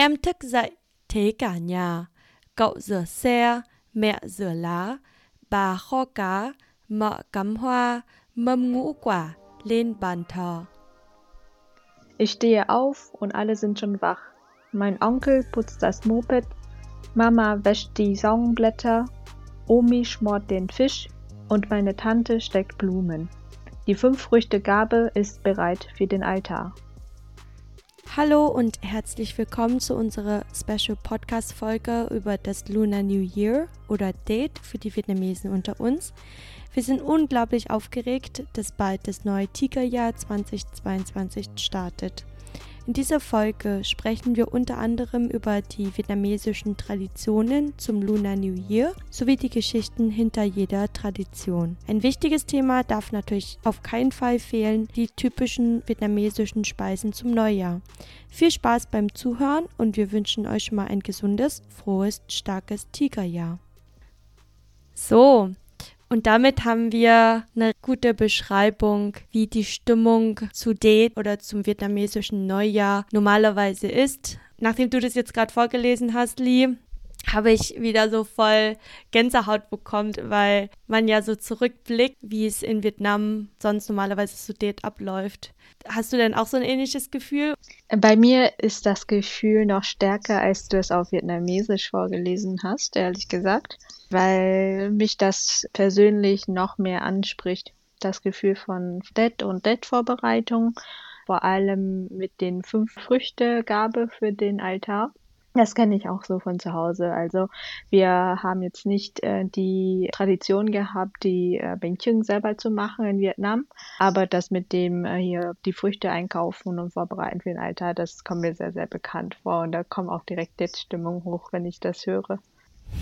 Em thức dậy, thấy cả nhà, cậu rửa xe, mẹ rửa lá, bà kho cá, mợ cắm hoa, mâm ngũ quả lên bàn thờ. Ich stehe auf und alle sind schon wach. Mein Onkel putzt das Moped, Mama wäscht die Saumblätter, Omi schmort den Fisch und meine Tante steckt Blumen. Die Fünf-Früchte-Gabe ist bereit für den Altar. Hallo und herzlich willkommen zu unserer Special Podcast Folge über das Lunar New Year oder Date für die Vietnamesen unter uns. Wir sind unglaublich aufgeregt, dass bald das neue Tigerjahr 2022 startet. In dieser Folge sprechen wir unter anderem über die vietnamesischen Traditionen zum Lunar New Year sowie die Geschichten hinter jeder Tradition. Ein wichtiges Thema darf natürlich auf keinen Fall fehlen, die typischen vietnamesischen Speisen zum Neujahr. Viel Spaß beim Zuhören und wir wünschen euch schon mal ein gesundes, frohes, starkes Tigerjahr. So, und damit haben wir eine gute Beschreibung, wie die Stimmung zu Date oder zum vietnamesischen Neujahr normalerweise ist. Nachdem du das jetzt gerade vorgelesen hast, Lee, habe ich wieder so voll Gänsehaut bekommen, weil man ja so zurückblickt, wie es in Vietnam sonst normalerweise zu Date abläuft. Hast du denn auch so ein ähnliches Gefühl? Bei mir ist das Gefühl noch stärker, als du es auf Vietnamesisch vorgelesen hast, ehrlich gesagt weil mich das persönlich noch mehr anspricht. Das Gefühl von Det und Det-Vorbereitung, vor allem mit den fünf Früchte-Gabe für den Altar. Das kenne ich auch so von zu Hause. Also wir haben jetzt nicht äh, die Tradition gehabt, die äh, Bánh Chưng selber zu machen in Vietnam, aber das mit dem äh, hier die Früchte einkaufen und vorbereiten für den Altar, das kommt mir sehr, sehr bekannt vor und da kommt auch direkt jetzt Stimmung hoch, wenn ich das höre.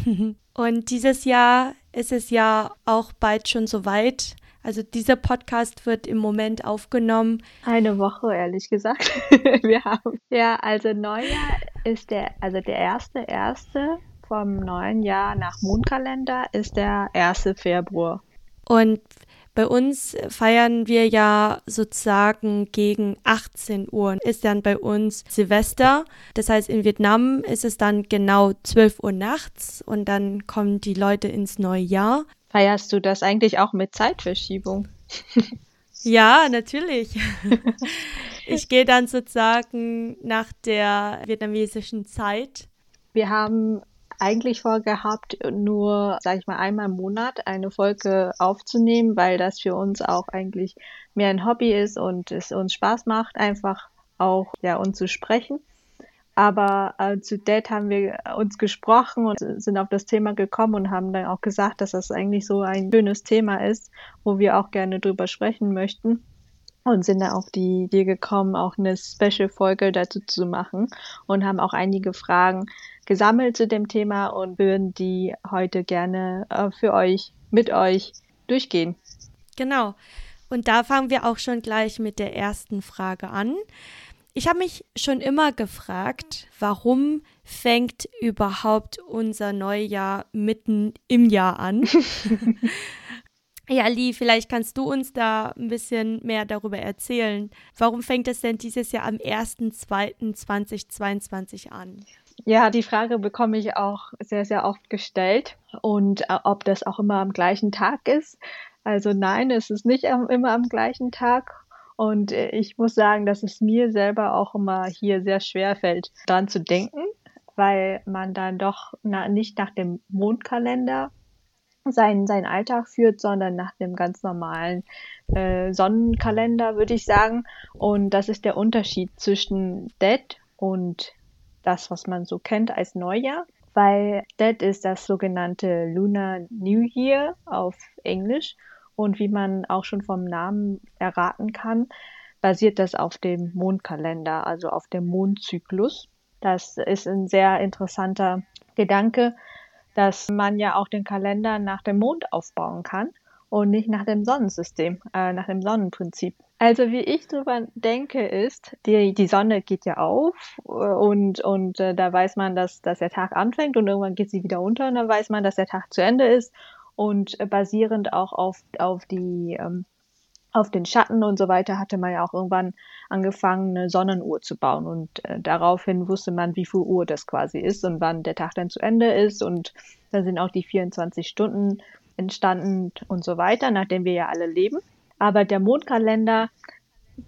Und dieses Jahr ist es ja auch bald schon soweit. Also dieser Podcast wird im Moment aufgenommen. Eine Woche, ehrlich gesagt. Wir haben ja, also Neujahr ist der, also der erste erste vom neuen Jahr nach Mondkalender ist der 1. Februar. Und bei uns feiern wir ja sozusagen gegen 18 Uhr. Ist dann bei uns Silvester. Das heißt, in Vietnam ist es dann genau 12 Uhr nachts und dann kommen die Leute ins neue Jahr. Feierst du das eigentlich auch mit Zeitverschiebung? ja, natürlich. ich gehe dann sozusagen nach der vietnamesischen Zeit. Wir haben eigentlich vorgehabt, nur, sage ich mal, einmal im Monat eine Folge aufzunehmen, weil das für uns auch eigentlich mehr ein Hobby ist und es uns Spaß macht, einfach auch ja uns zu sprechen. Aber äh, zu Date haben wir uns gesprochen und sind auf das Thema gekommen und haben dann auch gesagt, dass das eigentlich so ein schönes Thema ist, wo wir auch gerne drüber sprechen möchten und sind dann auf die Idee gekommen, auch eine Special-Folge dazu zu machen und haben auch einige Fragen gesammelt zu dem Thema und würden die heute gerne äh, für euch, mit euch durchgehen. Genau. Und da fangen wir auch schon gleich mit der ersten Frage an. Ich habe mich schon immer gefragt, warum fängt überhaupt unser Neujahr mitten im Jahr an? ja, Lee, vielleicht kannst du uns da ein bisschen mehr darüber erzählen. Warum fängt es denn dieses Jahr am 1.2.2022 an? Ja, die Frage bekomme ich auch sehr, sehr oft gestellt und äh, ob das auch immer am gleichen Tag ist. Also nein, es ist nicht immer am gleichen Tag. Und äh, ich muss sagen, dass es mir selber auch immer hier sehr schwer fällt, dran zu denken, weil man dann doch na, nicht nach dem Mondkalender seinen, seinen Alltag führt, sondern nach dem ganz normalen äh, Sonnenkalender, würde ich sagen. Und das ist der Unterschied zwischen Dead und das, was man so kennt als Neujahr, weil das ist das sogenannte Lunar New Year auf Englisch und wie man auch schon vom Namen erraten kann, basiert das auf dem Mondkalender, also auf dem Mondzyklus. Das ist ein sehr interessanter Gedanke, dass man ja auch den Kalender nach dem Mond aufbauen kann und nicht nach dem Sonnensystem, äh, nach dem Sonnenprinzip. Also wie ich drüber denke, ist, die, die Sonne geht ja auf äh, und, und äh, da weiß man, dass, dass der Tag anfängt und irgendwann geht sie wieder unter und dann weiß man, dass der Tag zu Ende ist und äh, basierend auch auf, auf die ähm, auf den Schatten und so weiter hatte man ja auch irgendwann angefangen, eine Sonnenuhr zu bauen. Und äh, daraufhin wusste man, wie viel Uhr das quasi ist und wann der Tag dann zu Ende ist. Und dann sind auch die 24 Stunden entstanden und so weiter, nachdem wir ja alle leben. Aber der Mondkalender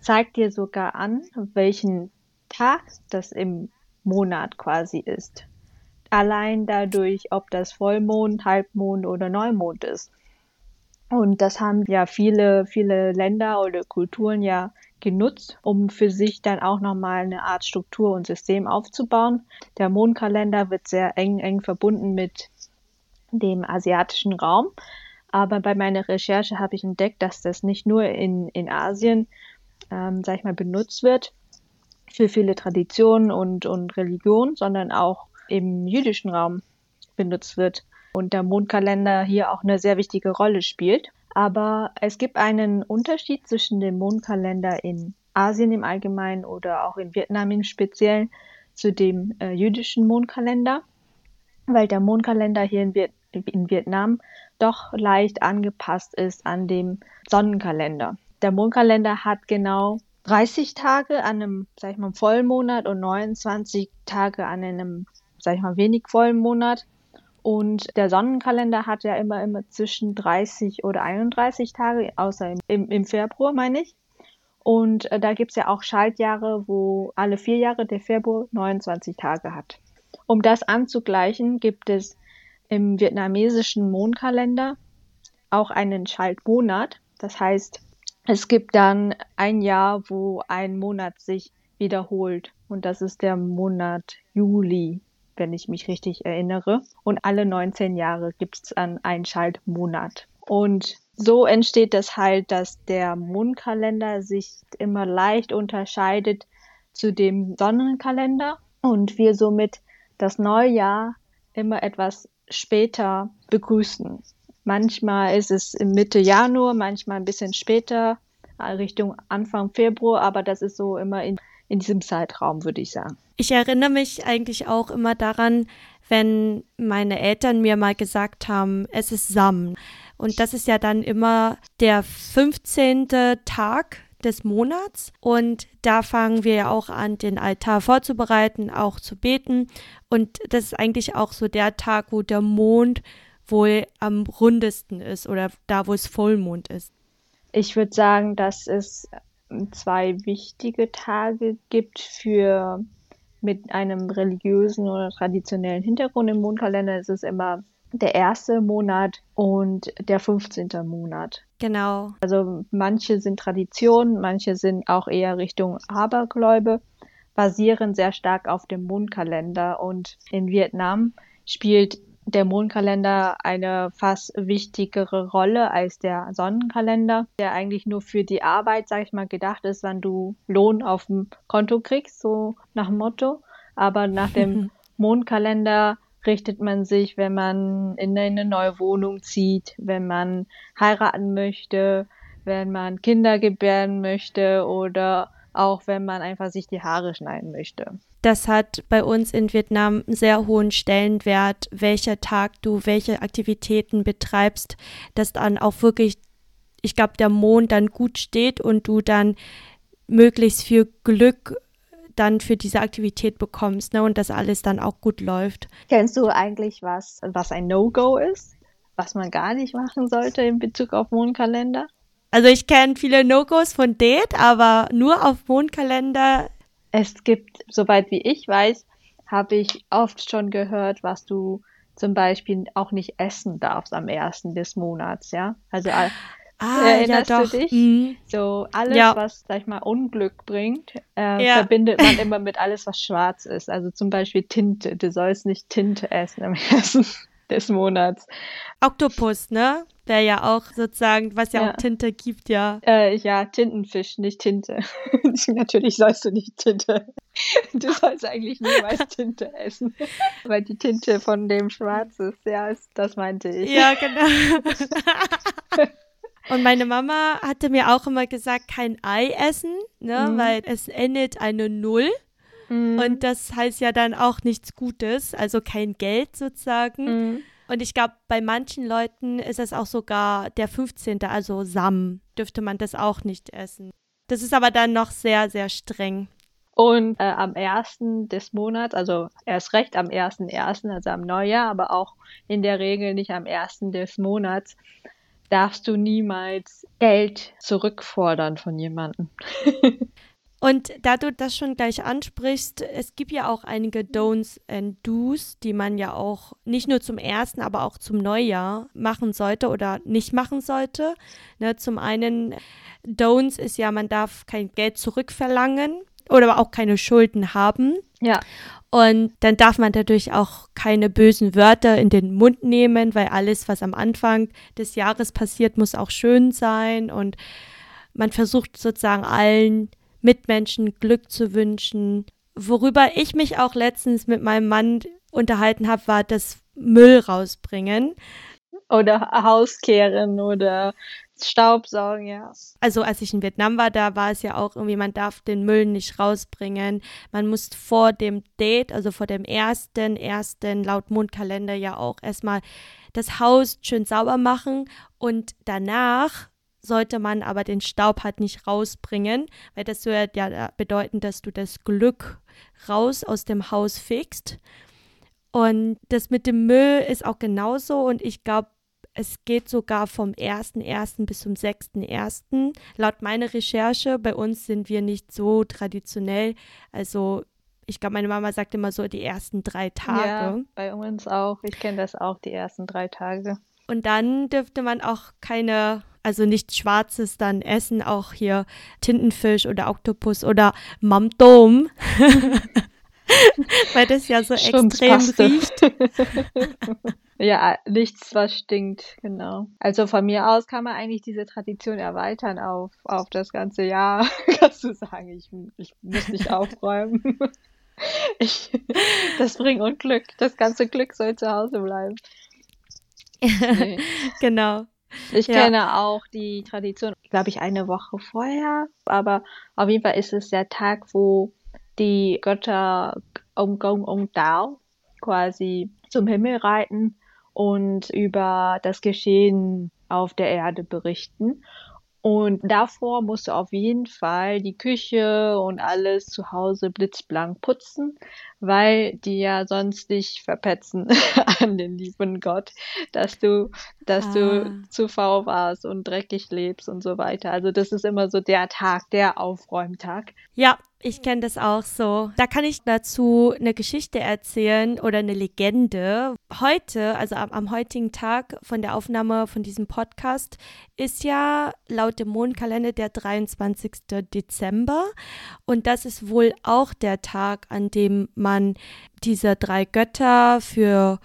zeigt dir sogar an, welchen Tag das im Monat quasi ist. Allein dadurch, ob das Vollmond, Halbmond oder Neumond ist. Und das haben ja viele, viele Länder oder Kulturen ja genutzt, um für sich dann auch nochmal eine Art Struktur und System aufzubauen. Der Mondkalender wird sehr eng, eng verbunden mit dem asiatischen Raum. Aber bei meiner Recherche habe ich entdeckt, dass das nicht nur in, in Asien, ähm, sag ich mal, benutzt wird für viele Traditionen und, und Religionen, sondern auch im jüdischen Raum benutzt wird und der Mondkalender hier auch eine sehr wichtige Rolle spielt. Aber es gibt einen Unterschied zwischen dem Mondkalender in Asien im Allgemeinen oder auch in Vietnam im Speziellen zu dem äh, jüdischen Mondkalender, weil der Mondkalender hier in, Viet in Vietnam doch leicht angepasst ist an dem Sonnenkalender. Der Mondkalender hat genau 30 Tage an einem, sag ich mal, Vollmonat und 29 Tage an einem, sag ich mal, wenig vollen Monat. Und der Sonnenkalender hat ja immer, immer zwischen 30 oder 31 Tage, außer im, im Februar, meine ich. Und äh, da gibt's ja auch Schaltjahre, wo alle vier Jahre der Februar 29 Tage hat. Um das anzugleichen, gibt es im vietnamesischen Mondkalender auch einen Schaltmonat. Das heißt, es gibt dann ein Jahr, wo ein Monat sich wiederholt. Und das ist der Monat Juli wenn ich mich richtig erinnere. Und alle 19 Jahre gibt es dann einen Schaltmonat. Und so entsteht das halt, dass der Mondkalender sich immer leicht unterscheidet zu dem Sonnenkalender und wir somit das Neujahr immer etwas später begrüßen. Manchmal ist es Mitte Januar, manchmal ein bisschen später, Richtung Anfang Februar, aber das ist so immer in in diesem Zeitraum, würde ich sagen. Ich erinnere mich eigentlich auch immer daran, wenn meine Eltern mir mal gesagt haben, es ist Sam. Und das ist ja dann immer der 15. Tag des Monats. Und da fangen wir ja auch an, den Altar vorzubereiten, auch zu beten. Und das ist eigentlich auch so der Tag, wo der Mond wohl am rundesten ist oder da, wo es Vollmond ist. Ich würde sagen, dass es zwei wichtige Tage gibt für mit einem religiösen oder traditionellen Hintergrund im Mondkalender. Es ist immer der erste Monat und der 15. Monat. Genau. Also manche sind Traditionen, manche sind auch eher Richtung Abergläube, basieren sehr stark auf dem Mondkalender und in Vietnam spielt der Mondkalender eine fast wichtigere Rolle als der Sonnenkalender, der eigentlich nur für die Arbeit, sag ich mal, gedacht ist, wann du Lohn auf dem Konto kriegst, so nach dem Motto. Aber nach dem Mondkalender richtet man sich, wenn man in eine neue Wohnung zieht, wenn man heiraten möchte, wenn man Kinder gebären möchte oder auch wenn man einfach sich die Haare schneiden möchte das hat bei uns in Vietnam einen sehr hohen Stellenwert, welcher Tag du welche Aktivitäten betreibst, dass dann auch wirklich, ich glaube, der Mond dann gut steht und du dann möglichst viel Glück dann für diese Aktivität bekommst ne, und dass alles dann auch gut läuft. Kennst du eigentlich was, was ein No-Go ist? Was man gar nicht machen sollte in Bezug auf Mondkalender? Also ich kenne viele No-Gos von Date, aber nur auf Mondkalender es gibt, soweit wie ich weiß, habe ich oft schon gehört, was du zum Beispiel auch nicht essen darfst am ersten des Monats, ja. Also ah, erinnerst ja, du dich? Mhm. So alles, ja. was, sag ich mal, Unglück bringt, äh, ja. verbindet man immer mit alles, was schwarz ist. Also zum Beispiel Tinte. Du sollst nicht Tinte essen am ersten des Monats. Oktopus, ne? Der ja auch sozusagen, was ja, ja. auch Tinte gibt, ja. Äh, ja, Tintenfisch, nicht Tinte. Natürlich sollst du nicht Tinte. Du sollst eigentlich niemals Tinte essen. Weil die Tinte von dem Schwarz ist, ja, das meinte ich. Ja, genau. Und meine Mama hatte mir auch immer gesagt, kein Ei essen, ne, mhm. weil es endet eine Null. Mhm. Und das heißt ja dann auch nichts Gutes, also kein Geld sozusagen. Mhm. Und ich glaube, bei manchen Leuten ist es auch sogar der 15., also Sam, dürfte man das auch nicht essen. Das ist aber dann noch sehr, sehr streng. Und äh, am ersten des Monats, also erst recht am ersten ersten, also am Neujahr, aber auch in der Regel nicht am ersten des Monats, darfst du niemals Geld zurückfordern von jemandem. Und da du das schon gleich ansprichst, es gibt ja auch einige Don'ts and Do's, die man ja auch nicht nur zum ersten, aber auch zum Neujahr machen sollte oder nicht machen sollte. Ne, zum einen, Don'ts ist ja, man darf kein Geld zurückverlangen oder auch keine Schulden haben. Ja. Und dann darf man dadurch auch keine bösen Wörter in den Mund nehmen, weil alles, was am Anfang des Jahres passiert, muss auch schön sein. Und man versucht sozusagen allen Mitmenschen Glück zu wünschen. Worüber ich mich auch letztens mit meinem Mann unterhalten habe, war das Müll rausbringen. Oder Hauskehren oder Staubsaugen, ja. Also als ich in Vietnam war, da war es ja auch irgendwie, man darf den Müll nicht rausbringen. Man muss vor dem Date, also vor dem ersten, ersten laut Mondkalender ja auch erstmal das Haus schön sauber machen und danach sollte man aber den Staub halt nicht rausbringen, weil das würde ja bedeuten, dass du das Glück raus aus dem Haus fegst. Und das mit dem Müll ist auch genauso und ich glaube, es geht sogar vom 1.1. bis zum 6.1. Laut meiner Recherche, bei uns sind wir nicht so traditionell. Also ich glaube, meine Mama sagt immer so die ersten drei Tage. Ja, bei uns auch. Ich kenne das auch, die ersten drei Tage. Und dann dürfte man auch keine, also nichts Schwarzes dann essen, auch hier Tintenfisch oder Oktopus oder Mamdom. Weil das ja so extrem riecht. ja, nichts, was stinkt, genau. Also von mir aus kann man eigentlich diese Tradition erweitern auf, auf das ganze Jahr. Kannst du sagen, ich, ich muss nicht aufräumen. Ich, das bringt Unglück. Das ganze Glück soll zu Hause bleiben. Nee. genau. Ich ja. kenne auch die Tradition, glaube ich, eine Woche vorher. Aber auf jeden Fall ist es der Tag, wo die Götter Ông Gong Ông Tao quasi zum Himmel reiten und über das Geschehen auf der Erde berichten. Und davor musst du auf jeden Fall die Küche und alles zu Hause blitzblank putzen, weil die ja sonst dich verpetzen an den lieben Gott, dass du, dass ah. du zu faul warst und dreckig lebst und so weiter. Also das ist immer so der Tag, der Aufräumtag. Ja, ich kenne das auch so. Da kann ich dazu eine Geschichte erzählen oder eine Legende. Heute, also am, am, heutigen Tag von der Aufnahme von diesem Podcast, ist ja laut dem Mondkalender der 23. Dezember. Und das ist wohl auch der Tag, an dem man diese drei Götter für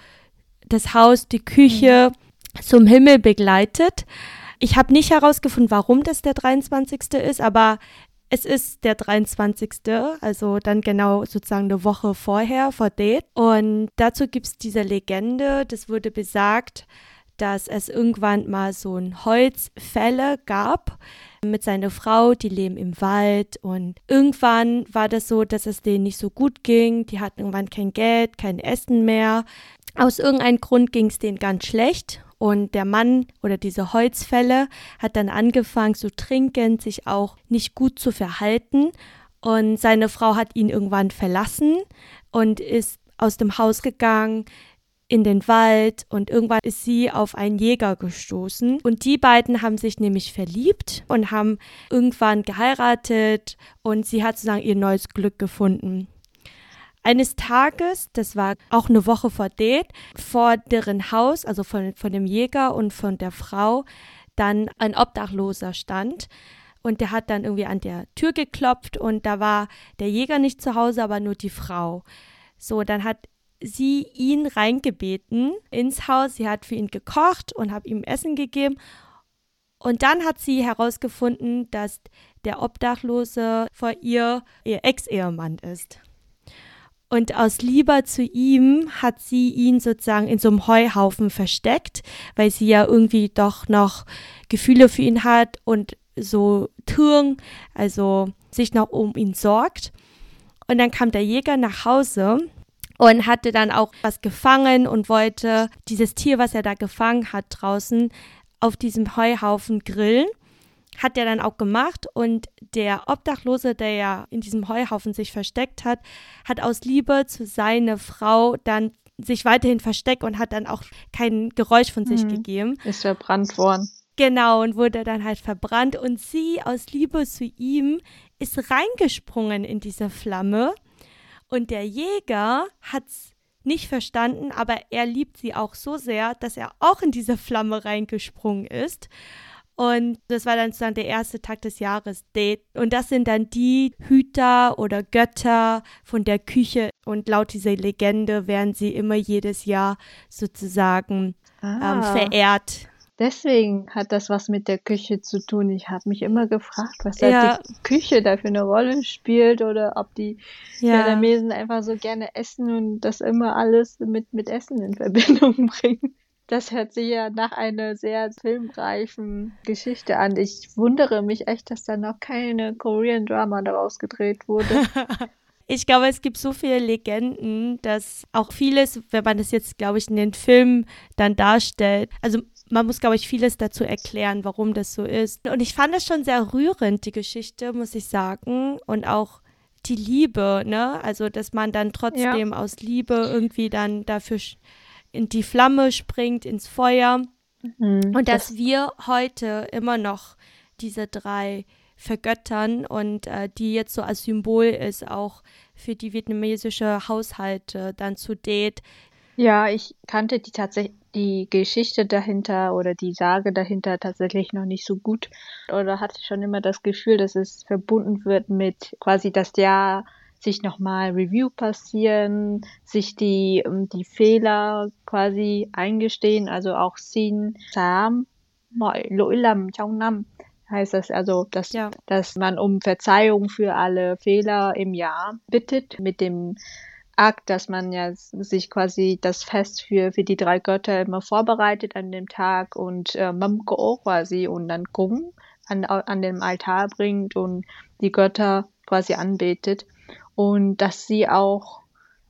das Haus, die Küche mhm. zum Himmel begleitet. Ich habe nicht herausgefunden, warum das der 23. ist, aber es ist der 23., also dann genau sozusagen eine Woche vorher, vor Date. Und dazu gibt es diese Legende, das wurde besagt, dass es irgendwann mal so ein Holzfälle gab mit seiner Frau, die leben im Wald und irgendwann war das so, dass es denen nicht so gut ging, die hatten irgendwann kein Geld, kein Essen mehr. Aus irgendeinem Grund ging es denen ganz schlecht und der Mann oder diese Holzfälle hat dann angefangen zu trinken, sich auch nicht gut zu verhalten. Und seine Frau hat ihn irgendwann verlassen und ist aus dem Haus gegangen in den Wald und irgendwann ist sie auf einen Jäger gestoßen und die beiden haben sich nämlich verliebt und haben irgendwann geheiratet und sie hat sozusagen ihr neues Glück gefunden. Eines Tages, das war auch eine Woche vor Date, vor deren Haus, also von, von dem Jäger und von der Frau, dann ein Obdachloser stand. Und der hat dann irgendwie an der Tür geklopft und da war der Jäger nicht zu Hause, aber nur die Frau. So, dann hat sie ihn reingebeten ins Haus. Sie hat für ihn gekocht und hat ihm Essen gegeben. Und dann hat sie herausgefunden, dass der Obdachlose vor ihr ihr Ex-Ehemann ist. Und aus Liebe zu ihm hat sie ihn sozusagen in so einem Heuhaufen versteckt, weil sie ja irgendwie doch noch Gefühle für ihn hat und so Türen, also sich noch um ihn sorgt. Und dann kam der Jäger nach Hause und hatte dann auch was gefangen und wollte dieses Tier, was er da gefangen hat draußen, auf diesem Heuhaufen grillen. Hat er dann auch gemacht und der Obdachlose, der ja in diesem Heuhaufen sich versteckt hat, hat aus Liebe zu seiner Frau dann sich weiterhin versteckt und hat dann auch kein Geräusch von sich mhm. gegeben. Ist verbrannt worden. Genau, und wurde dann halt verbrannt. Und sie aus Liebe zu ihm ist reingesprungen in diese Flamme und der Jäger hat es nicht verstanden, aber er liebt sie auch so sehr, dass er auch in diese Flamme reingesprungen ist. Und das war dann sozusagen der erste Tag des Jahres. Und das sind dann die Hüter oder Götter von der Küche. Und laut dieser Legende werden sie immer jedes Jahr sozusagen ähm, ah. ähm, verehrt. Deswegen hat das was mit der Küche zu tun. Ich habe mich immer gefragt, was ja. die Küche da für eine Rolle spielt oder ob die ja. Vietnamesen einfach so gerne essen und das immer alles mit, mit Essen in Verbindung bringen. Das hört sich ja nach einer sehr filmreichen Geschichte an. Ich wundere mich echt, dass da noch keine Korean Drama daraus gedreht wurde. ich glaube, es gibt so viele Legenden, dass auch vieles, wenn man das jetzt, glaube ich, in den Filmen dann darstellt, also man muss, glaube ich, vieles dazu erklären, warum das so ist. Und ich fand es schon sehr rührend, die Geschichte, muss ich sagen. Und auch die Liebe, ne? Also, dass man dann trotzdem ja. aus Liebe irgendwie dann dafür in die Flamme springt, ins Feuer. Mhm, und dass das wir heute immer noch diese drei vergöttern und äh, die jetzt so als Symbol ist, auch für die vietnamesische Haushalte dann zu Date. Ja, ich kannte die tatsächlich die Geschichte dahinter oder die Sage dahinter tatsächlich noch nicht so gut oder hatte schon immer das Gefühl, dass es verbunden wird mit quasi das Jahr sich nochmal Review passieren, sich die, ähm, die Fehler quasi eingestehen, also auch Sin Sam mọi lỗi lầm trong năm heißt das also, dass, ja. dass man um Verzeihung für alle Fehler im Jahr bittet mit dem Akt, dass man ja sich quasi das Fest für, für die drei Götter immer vorbereitet an dem Tag und äh, Mamko quasi und dann Gung an, an dem Altar bringt und die Götter quasi anbetet. Und dass sie auch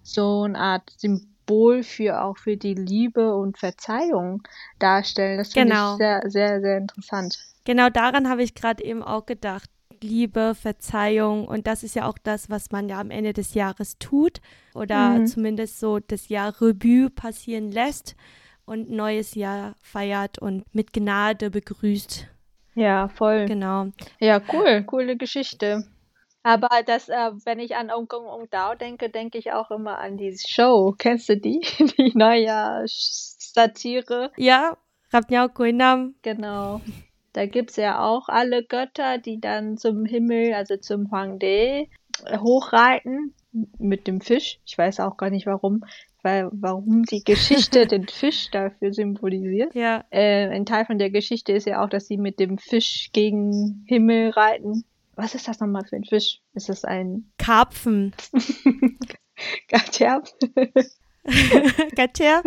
so eine Art Symbol für auch für die Liebe und Verzeihung darstellen. Das finde genau. ich sehr, sehr, sehr interessant. Genau daran habe ich gerade eben auch gedacht. Liebe, Verzeihung und das ist ja auch das, was man ja am Ende des Jahres tut oder mhm. zumindest so das Jahr Revue passieren lässt und neues Jahr feiert und mit Gnade begrüßt. Ja, voll. Genau. Ja, cool, coole Geschichte. Aber das, äh, wenn ich an Ong Kong Ong Dao denke, denke ich auch immer an die Show. Kennst du die? Die Neujahr-Satire? Ja, Rap Nhau Nam. Genau. Da gibt es ja auch alle Götter, die dann zum Himmel, also zum Huangde, hochreiten mit dem Fisch. Ich weiß auch gar nicht warum, weil warum die Geschichte den Fisch dafür symbolisiert. Ja. Äh, ein Teil von der Geschichte ist ja auch, dass sie mit dem Fisch gegen Himmel reiten. Was ist das nochmal für ein Fisch? Ist das ein Karpfen? Gatja. Gatja.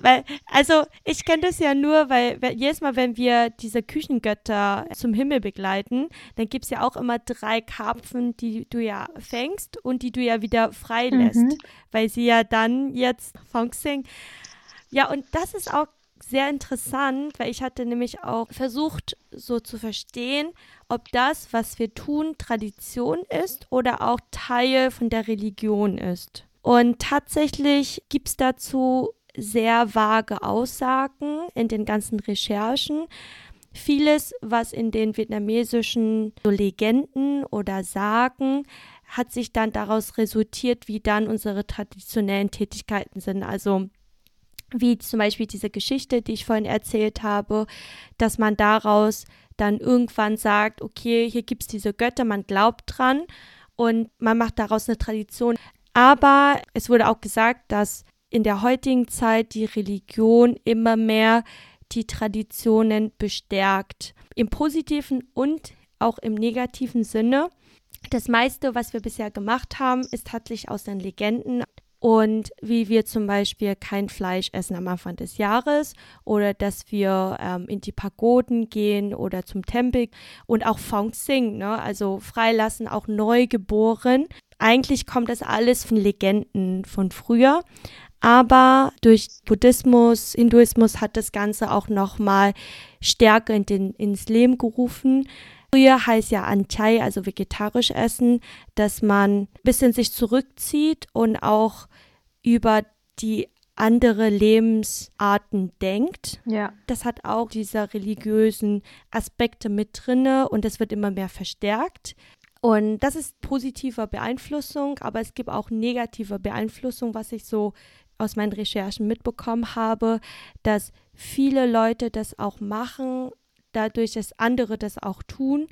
Weil, also ich kenne das ja nur, weil, jedes Mal, wenn wir diese Küchengötter zum Himmel begleiten, dann gibt es ja auch immer drei Karpfen, die du ja fängst und die du ja wieder freilässt, mhm. weil sie ja dann jetzt Fongsing. Ja, und das ist auch sehr interessant, weil ich hatte nämlich auch versucht, so zu verstehen, ob das, was wir tun, Tradition ist oder auch Teil von der Religion ist. Und tatsächlich gibt es dazu sehr vage Aussagen in den ganzen Recherchen. Vieles, was in den vietnamesischen Legenden oder Sagen hat sich dann daraus resultiert, wie dann unsere traditionellen Tätigkeiten sind. Also wie zum Beispiel diese Geschichte, die ich vorhin erzählt habe, dass man daraus dann irgendwann sagt, okay, hier gibt es diese Götter, man glaubt dran und man macht daraus eine Tradition. Aber es wurde auch gesagt, dass in der heutigen Zeit die Religion immer mehr die Traditionen bestärkt. Im positiven und auch im negativen Sinne. Das meiste, was wir bisher gemacht haben, ist tatsächlich aus den Legenden und wie wir zum Beispiel kein Fleisch essen am Anfang des Jahres oder dass wir ähm, in die Pagoden gehen oder zum Tempel und auch Fong Sing, ne? also freilassen, auch neugeboren eigentlich kommt das alles von Legenden von früher. Aber durch Buddhismus, Hinduismus hat das Ganze auch nochmal stärker in den, ins Leben gerufen. Früher heißt ja Anchai, also vegetarisch essen, dass man ein bisschen sich zurückzieht und auch über die andere Lebensarten denkt. Ja. Das hat auch diese religiösen Aspekte mit drinne und das wird immer mehr verstärkt. Und das ist positive Beeinflussung, aber es gibt auch negative Beeinflussung, was ich so aus meinen Recherchen mitbekommen habe, dass viele Leute das auch machen, dadurch, dass andere das auch tun,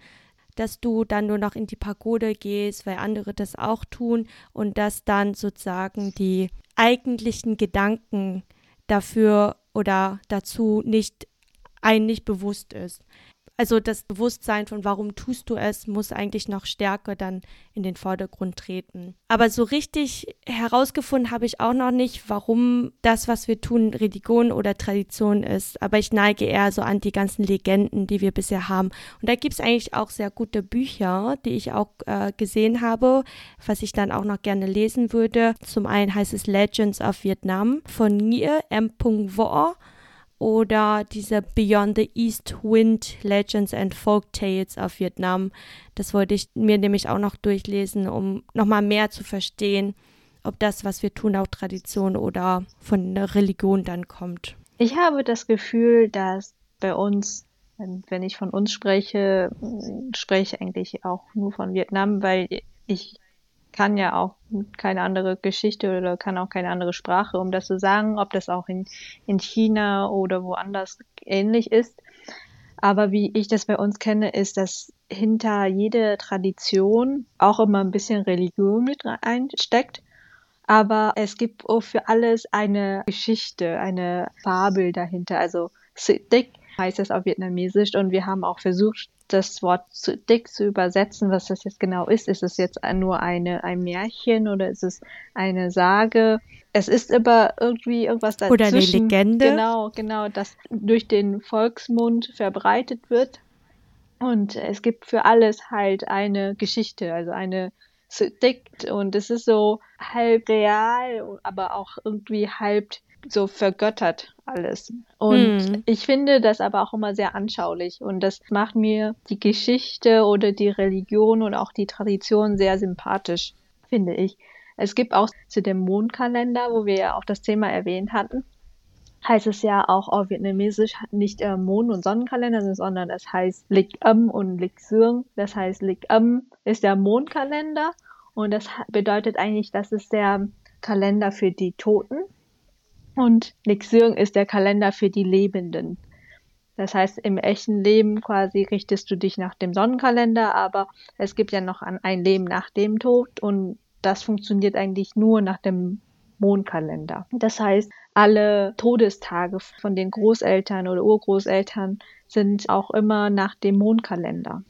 dass du dann nur noch in die Pagode gehst, weil andere das auch tun und dass dann sozusagen die eigentlichen Gedanken dafür oder dazu nicht ein nicht bewusst ist. Also das Bewusstsein von warum tust du es, muss eigentlich noch stärker dann in den Vordergrund treten. Aber so richtig herausgefunden habe ich auch noch nicht, warum das, was wir tun, Religion oder Tradition ist. Aber ich neige eher so an die ganzen Legenden, die wir bisher haben. Und da gibt es eigentlich auch sehr gute Bücher, die ich auch äh, gesehen habe, was ich dann auch noch gerne lesen würde. Zum einen heißt es Legends of Vietnam von Nghĩa M. Vo oder diese Beyond the East Wind Legends and Folk Tales of Vietnam. Das wollte ich mir nämlich auch noch durchlesen, um nochmal mehr zu verstehen, ob das, was wir tun, auch Tradition oder von der Religion dann kommt. Ich habe das Gefühl, dass bei uns, wenn ich von uns spreche, spreche ich eigentlich auch nur von Vietnam, weil ich kann ja auch keine andere Geschichte oder kann auch keine andere Sprache, um das zu sagen, ob das auch in, in China oder woanders ähnlich ist. Aber wie ich das bei uns kenne, ist, dass hinter jeder Tradition auch immer ein bisschen Religion mit einsteckt. Aber es gibt auch für alles eine Geschichte, eine Fabel dahinter. Also Sidik heißt es auf Vietnamesisch und wir haben auch versucht, das Wort zu dick zu übersetzen, was das jetzt genau ist. Ist es jetzt nur eine, ein Märchen oder ist es eine Sage? Es ist aber irgendwie irgendwas dazwischen. Oder eine Legende. Genau, genau, das durch den Volksmund verbreitet wird. Und es gibt für alles halt eine Geschichte, also eine dick und es ist so halb real, aber auch irgendwie halb so vergöttert alles. Und hm. ich finde das aber auch immer sehr anschaulich und das macht mir die Geschichte oder die Religion und auch die Tradition sehr sympathisch, finde ich. Es gibt auch zu dem Mondkalender, wo wir ja auch das Thema erwähnt hatten, heißt es ja auch auf Vietnamesisch nicht äh, Mond- und Sonnenkalender, sondern es heißt Lik Am und Lik Sương. Das heißt, Lik Am ist der Mondkalender und das bedeutet eigentlich, das ist der Kalender für die Toten und Lixion ist der Kalender für die Lebenden. Das heißt, im echten Leben quasi richtest du dich nach dem Sonnenkalender, aber es gibt ja noch ein Leben nach dem Tod und das funktioniert eigentlich nur nach dem Mondkalender. Das heißt, alle Todestage von den Großeltern oder Urgroßeltern sind auch immer nach dem Mondkalender.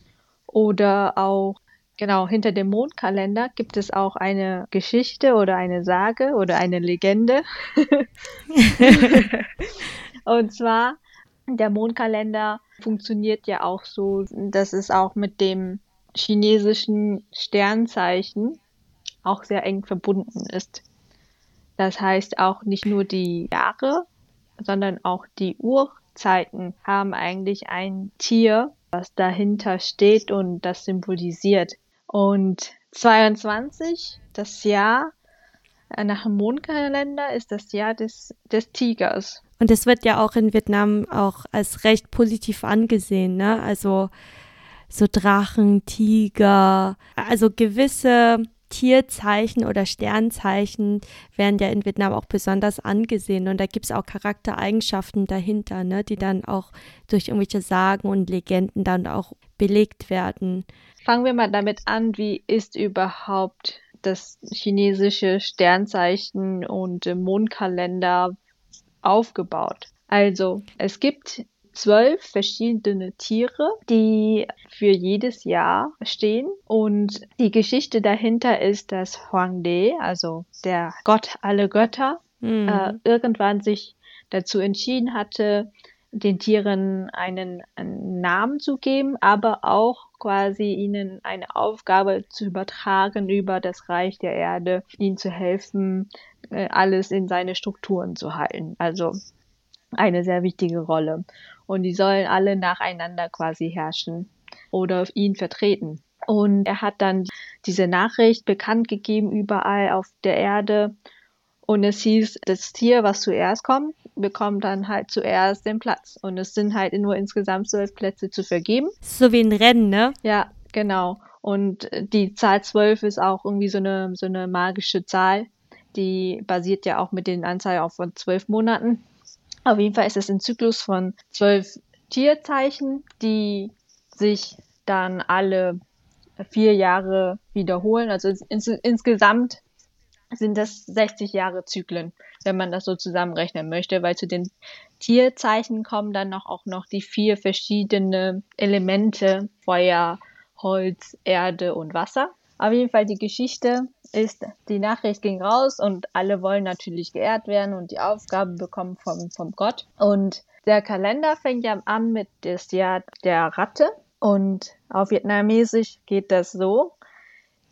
Oder auch Genau, hinter dem Mondkalender gibt es auch eine Geschichte oder eine Sage oder eine Legende. und zwar, der Mondkalender funktioniert ja auch so, dass es auch mit dem chinesischen Sternzeichen auch sehr eng verbunden ist. Das heißt auch nicht nur die Jahre, sondern auch die Uhrzeiten haben eigentlich ein Tier, was dahinter steht und das symbolisiert. Und 22, das Jahr äh, nach dem Mondkalender, ist das Jahr des, des Tigers. Und es wird ja auch in Vietnam auch als recht positiv angesehen, ne? Also so Drachen, Tiger, also gewisse Tierzeichen oder Sternzeichen werden ja in Vietnam auch besonders angesehen. Und da gibt es auch Charaktereigenschaften dahinter, ne, die dann auch durch irgendwelche Sagen und Legenden dann auch belegt werden. Fangen wir mal damit an, wie ist überhaupt das chinesische Sternzeichen und Mondkalender aufgebaut? Also, es gibt zwölf verschiedene Tiere, die für jedes Jahr stehen. Und die Geschichte dahinter ist, dass Huang De, also der Gott alle Götter, mhm. äh, irgendwann sich dazu entschieden hatte, den Tieren einen, einen, Namen zu geben, aber auch quasi ihnen eine Aufgabe zu übertragen über das Reich der Erde, ihnen zu helfen, äh, alles in seine Strukturen zu halten. Also eine sehr wichtige Rolle. Und die sollen alle nacheinander quasi herrschen oder ihn vertreten. Und er hat dann diese Nachricht bekannt gegeben überall auf der Erde. Und es hieß, das Tier, was zuerst kommt, bekommt dann halt zuerst den Platz. Und es sind halt nur insgesamt zwölf Plätze zu vergeben. So wie ein Rennen, ne? Ja, genau. Und die Zahl zwölf ist auch irgendwie so eine, so eine magische Zahl. Die basiert ja auch mit den Anzeigen auch von zwölf Monaten. Auf jeden Fall ist es ein Zyklus von zwölf Tierzeichen, die sich dann alle vier Jahre wiederholen. Also ins, insgesamt sind das 60 Jahre Zyklen, wenn man das so zusammenrechnen möchte, weil zu den Tierzeichen kommen dann noch, auch noch die vier verschiedene Elemente, Feuer, Holz, Erde und Wasser. Auf jeden Fall die Geschichte ist, die Nachricht ging raus und alle wollen natürlich geehrt werden und die Aufgabe bekommen vom, vom Gott. Und der Kalender fängt ja an mit das Jahr der Ratte und auf Vietnamesisch geht das so.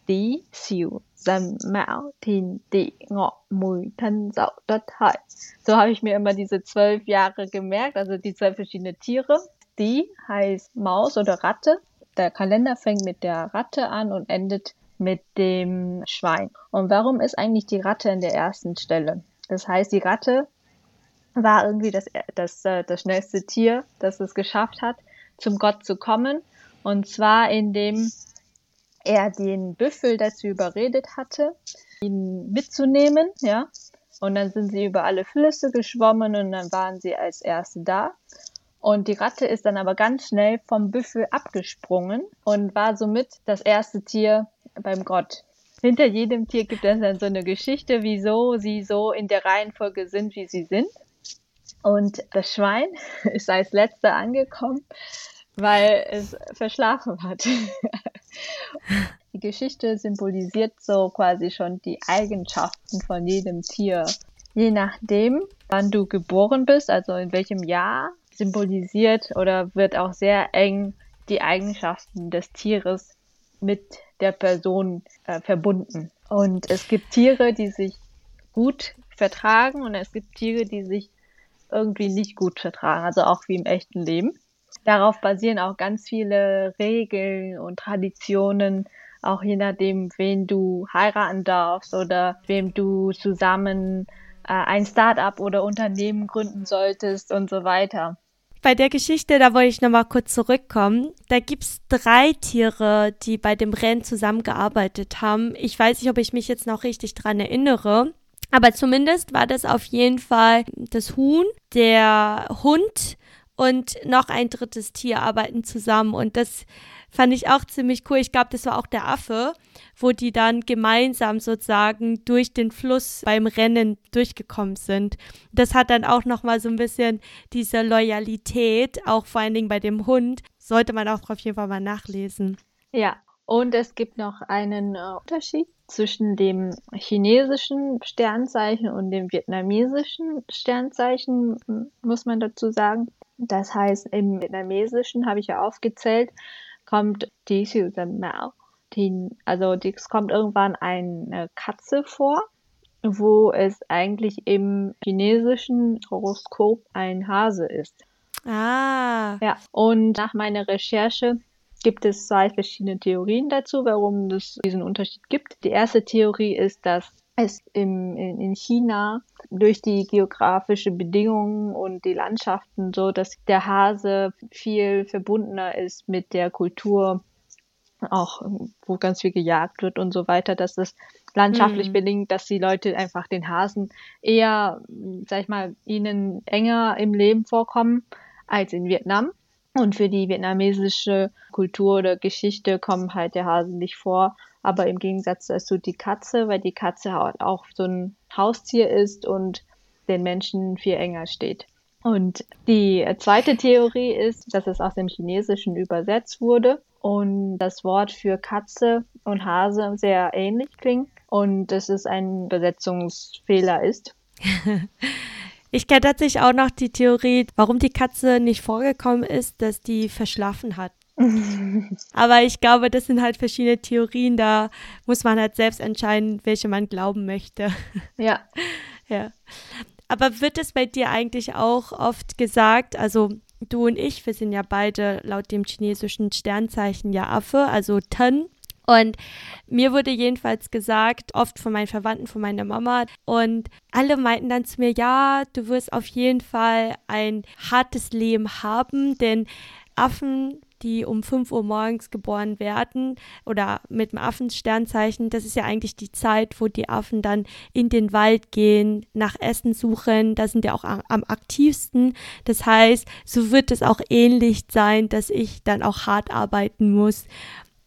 Tí Xiu Dần Mão Thìn Tị Ngọ Mùi Thân Dậu Đất Hợi. So habe ich mir immer diese zwölf Jahre gemerkt, also die zwölf verschiedene Tiere. Die heißt Maus oder Ratte. Der Kalender fängt mit der Ratte an und endet mit dem Schwein. Und warum ist eigentlich die Ratte in der ersten Stelle? Das heißt, die Ratte war irgendwie das, das, äh, das schnellste Tier, das es geschafft hat, zum Gott zu kommen. Und zwar indem er den Büffel dazu überredet hatte, ihn mitzunehmen, ja. Und dann sind sie über alle Flüsse geschwommen und dann waren sie als Erste da. Und die Ratte ist dann aber ganz schnell vom Büffel abgesprungen und war somit das erste Tier beim Gott. Hinter jedem Tier gibt es dann so eine Geschichte, wieso sie so in der Reihenfolge sind, wie sie sind. Und das Schwein ist als letzter angekommen, weil es verschlafen hat. Die Geschichte symbolisiert so quasi schon die Eigenschaften von jedem Tier. Je nachdem, wann du geboren bist, also in welchem Jahr, symbolisiert oder wird auch sehr eng die Eigenschaften des Tieres mit der Person äh, verbunden. Und es gibt Tiere, die sich gut vertragen und es gibt Tiere, die sich irgendwie nicht gut vertragen, also auch wie im echten Leben. Darauf basieren auch ganz viele Regeln und Traditionen, auch je nachdem, wen du heiraten darfst oder wem du zusammen äh, ein Start-up oder Unternehmen gründen solltest und so weiter. Bei der Geschichte, da wollte ich nochmal kurz zurückkommen. Da gibt es drei Tiere, die bei dem Rennen zusammengearbeitet haben. Ich weiß nicht, ob ich mich jetzt noch richtig dran erinnere. Aber zumindest war das auf jeden Fall das Huhn, der Hund und noch ein drittes Tier arbeiten zusammen. Und das fand ich auch ziemlich cool. Ich glaube, das war auch der Affe, wo die dann gemeinsam sozusagen durch den Fluss beim Rennen durchgekommen sind. Das hat dann auch nochmal so ein bisschen diese Loyalität, auch vor allen Dingen bei dem Hund, sollte man auch auf jeden Fall mal nachlesen. Ja, und es gibt noch einen äh, Unterschied zwischen dem chinesischen Sternzeichen und dem vietnamesischen Sternzeichen, muss man dazu sagen. Das heißt, im vietnamesischen habe ich ja aufgezählt, kommt die Mao. Also es kommt irgendwann eine Katze vor, wo es eigentlich im chinesischen Horoskop ein Hase ist. Ah. Ja, und nach meiner Recherche gibt es zwei verschiedene Theorien dazu, warum es diesen Unterschied gibt. Die erste Theorie ist, dass es im, in, in China durch die geografische Bedingungen und die Landschaften so, dass der Hase viel verbundener ist mit der Kultur, auch wo ganz viel gejagt wird und so weiter, dass es landschaftlich mhm. bedingt, dass die Leute einfach den Hasen eher, sag ich mal, ihnen enger im Leben vorkommen als in Vietnam. Und für die vietnamesische Kultur oder Geschichte kommt halt der Hase nicht vor. Aber im Gegensatz dazu die Katze, weil die Katze auch so ein Haustier ist und den Menschen viel enger steht. Und die zweite Theorie ist, dass es aus dem Chinesischen übersetzt wurde und das Wort für Katze und Hase sehr ähnlich klingt und dass es ein Übersetzungsfehler ist. Ich kenne tatsächlich auch noch die Theorie, warum die Katze nicht vorgekommen ist, dass die verschlafen hat. Aber ich glaube, das sind halt verschiedene Theorien, da muss man halt selbst entscheiden, welche man glauben möchte. Ja. ja. Aber wird es bei dir eigentlich auch oft gesagt, also du und ich, wir sind ja beide laut dem chinesischen Sternzeichen ja Affe, also Ten. Und mir wurde jedenfalls gesagt, oft von meinen Verwandten, von meiner Mama, und alle meinten dann zu mir, ja, du wirst auf jeden Fall ein hartes Leben haben, denn Affen die um 5 Uhr morgens geboren werden oder mit dem Affensternzeichen, das ist ja eigentlich die Zeit, wo die Affen dann in den Wald gehen, nach Essen suchen, da sind ja auch am aktivsten. Das heißt, so wird es auch ähnlich sein, dass ich dann auch hart arbeiten muss.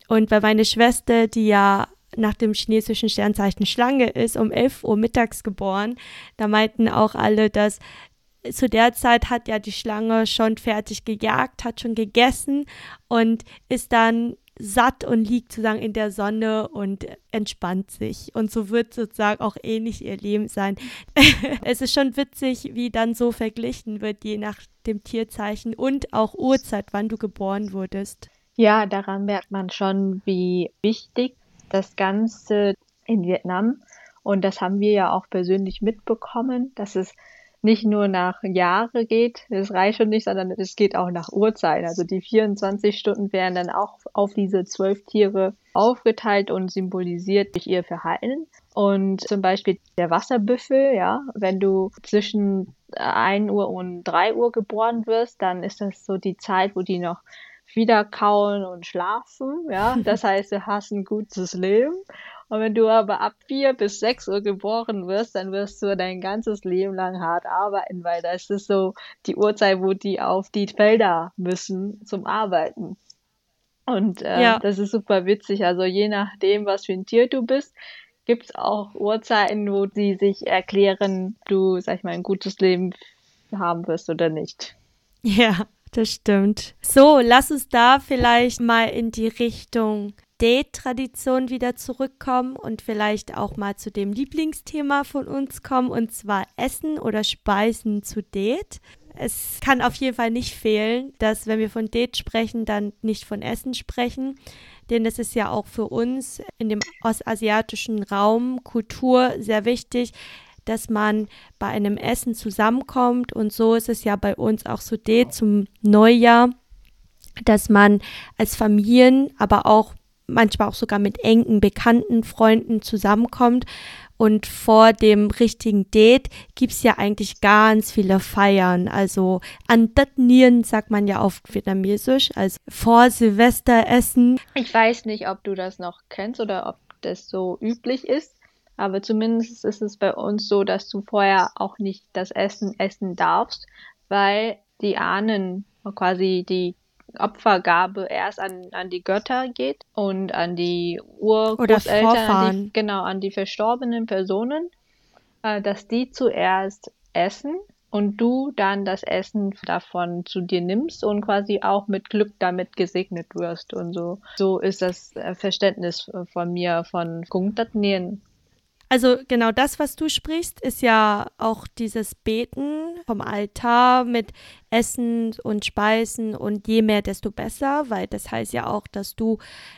Und bei meiner Schwester, die ja nach dem chinesischen Sternzeichen Schlange ist, um 11 Uhr mittags geboren, da meinten auch alle, dass zu der Zeit hat ja die Schlange schon fertig gejagt, hat schon gegessen und ist dann satt und liegt sozusagen in der Sonne und entspannt sich. Und so wird sozusagen auch ähnlich ihr Leben sein. es ist schon witzig, wie dann so verglichen wird, je nach dem Tierzeichen und auch Uhrzeit, wann du geboren wurdest. Ja, daran merkt man schon, wie wichtig das Ganze in Vietnam und das haben wir ja auch persönlich mitbekommen, dass es nicht nur nach Jahre geht, das reicht schon nicht, sondern es geht auch nach Uhrzeit. Also die 24 Stunden werden dann auch auf diese zwölf Tiere aufgeteilt und symbolisiert durch ihr Verhalten. Und zum Beispiel der Wasserbüffel, ja, wenn du zwischen 1 Uhr und 3 Uhr geboren wirst, dann ist das so die Zeit, wo die noch wieder kauen und schlafen, ja. Das heißt, du hast ein gutes Leben. Und wenn du aber ab vier bis sechs Uhr geboren wirst, dann wirst du dein ganzes Leben lang hart arbeiten, weil das ist so die Uhrzeit, wo die auf die Felder müssen zum Arbeiten. Und äh, ja. das ist super witzig. Also je nachdem, was für ein Tier du bist, gibt es auch Uhrzeiten, wo sie sich erklären, du, sag ich mal, ein gutes Leben haben wirst oder nicht. Ja, das stimmt. So, lass uns da vielleicht mal in die Richtung Date-Tradition wieder zurückkommen und vielleicht auch mal zu dem Lieblingsthema von uns kommen, und zwar Essen oder Speisen zu Date. Es kann auf jeden Fall nicht fehlen, dass wenn wir von Date sprechen, dann nicht von Essen sprechen, denn es ist ja auch für uns in dem ostasiatischen Raum Kultur sehr wichtig, dass man bei einem Essen zusammenkommt und so ist es ja bei uns auch so Date zum Neujahr, dass man als Familien, aber auch manchmal auch sogar mit engen Bekannten, Freunden zusammenkommt. Und vor dem richtigen Date gibt es ja eigentlich ganz viele Feiern. Also an Nieren sagt man ja auf Vietnamesisch, also vor Silvesteressen. Ich weiß nicht, ob du das noch kennst oder ob das so üblich ist. Aber zumindest ist es bei uns so, dass du vorher auch nicht das Essen essen darfst, weil die Ahnen quasi die Opfergabe erst an, an die Götter geht und an die Urgroßeltern, an die, genau, an die verstorbenen Personen, äh, dass die zuerst essen und du dann das Essen davon zu dir nimmst und quasi auch mit Glück damit gesegnet wirst und so. So ist das äh, Verständnis von mir von Kung Tat Nien. Also genau das, was du sprichst, ist ja auch dieses Beten vom Altar mit Essen und Speisen und je mehr, desto besser, weil das heißt ja auch, dass du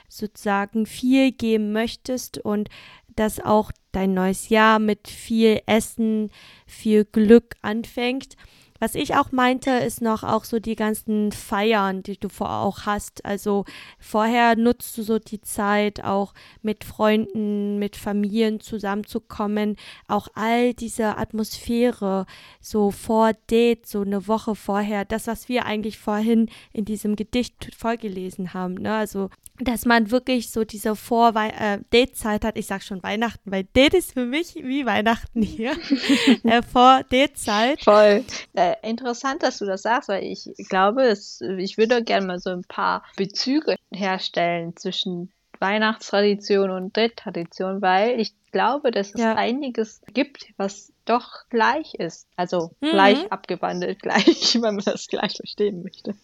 sozusagen viel geben möchtest und dass auch dein neues Jahr mit viel Essen, viel Glück anfängt. Was ich auch meinte, ist noch auch so die ganzen Feiern, die du vor auch hast. Also vorher nutzt du so die Zeit, auch mit Freunden, mit Familien zusammenzukommen. Auch all diese Atmosphäre, so vor Date, so eine Woche vorher, das, was wir eigentlich vorhin in diesem Gedicht vorgelesen haben. Ne? Also dass man wirklich so diese Vor-Date-Zeit äh, hat. Ich sag schon Weihnachten, weil Date ist für mich wie Weihnachten hier. äh, Vor-Date-Zeit. Voll. Äh, interessant, dass du das sagst, weil ich glaube, es, ich würde gerne mal so ein paar Bezüge herstellen zwischen Weihnachtstradition und Date-Tradition, weil ich glaube, dass es ja. einiges gibt, was doch gleich ist. Also mhm. gleich abgewandelt, gleich, wenn man das gleich verstehen möchte.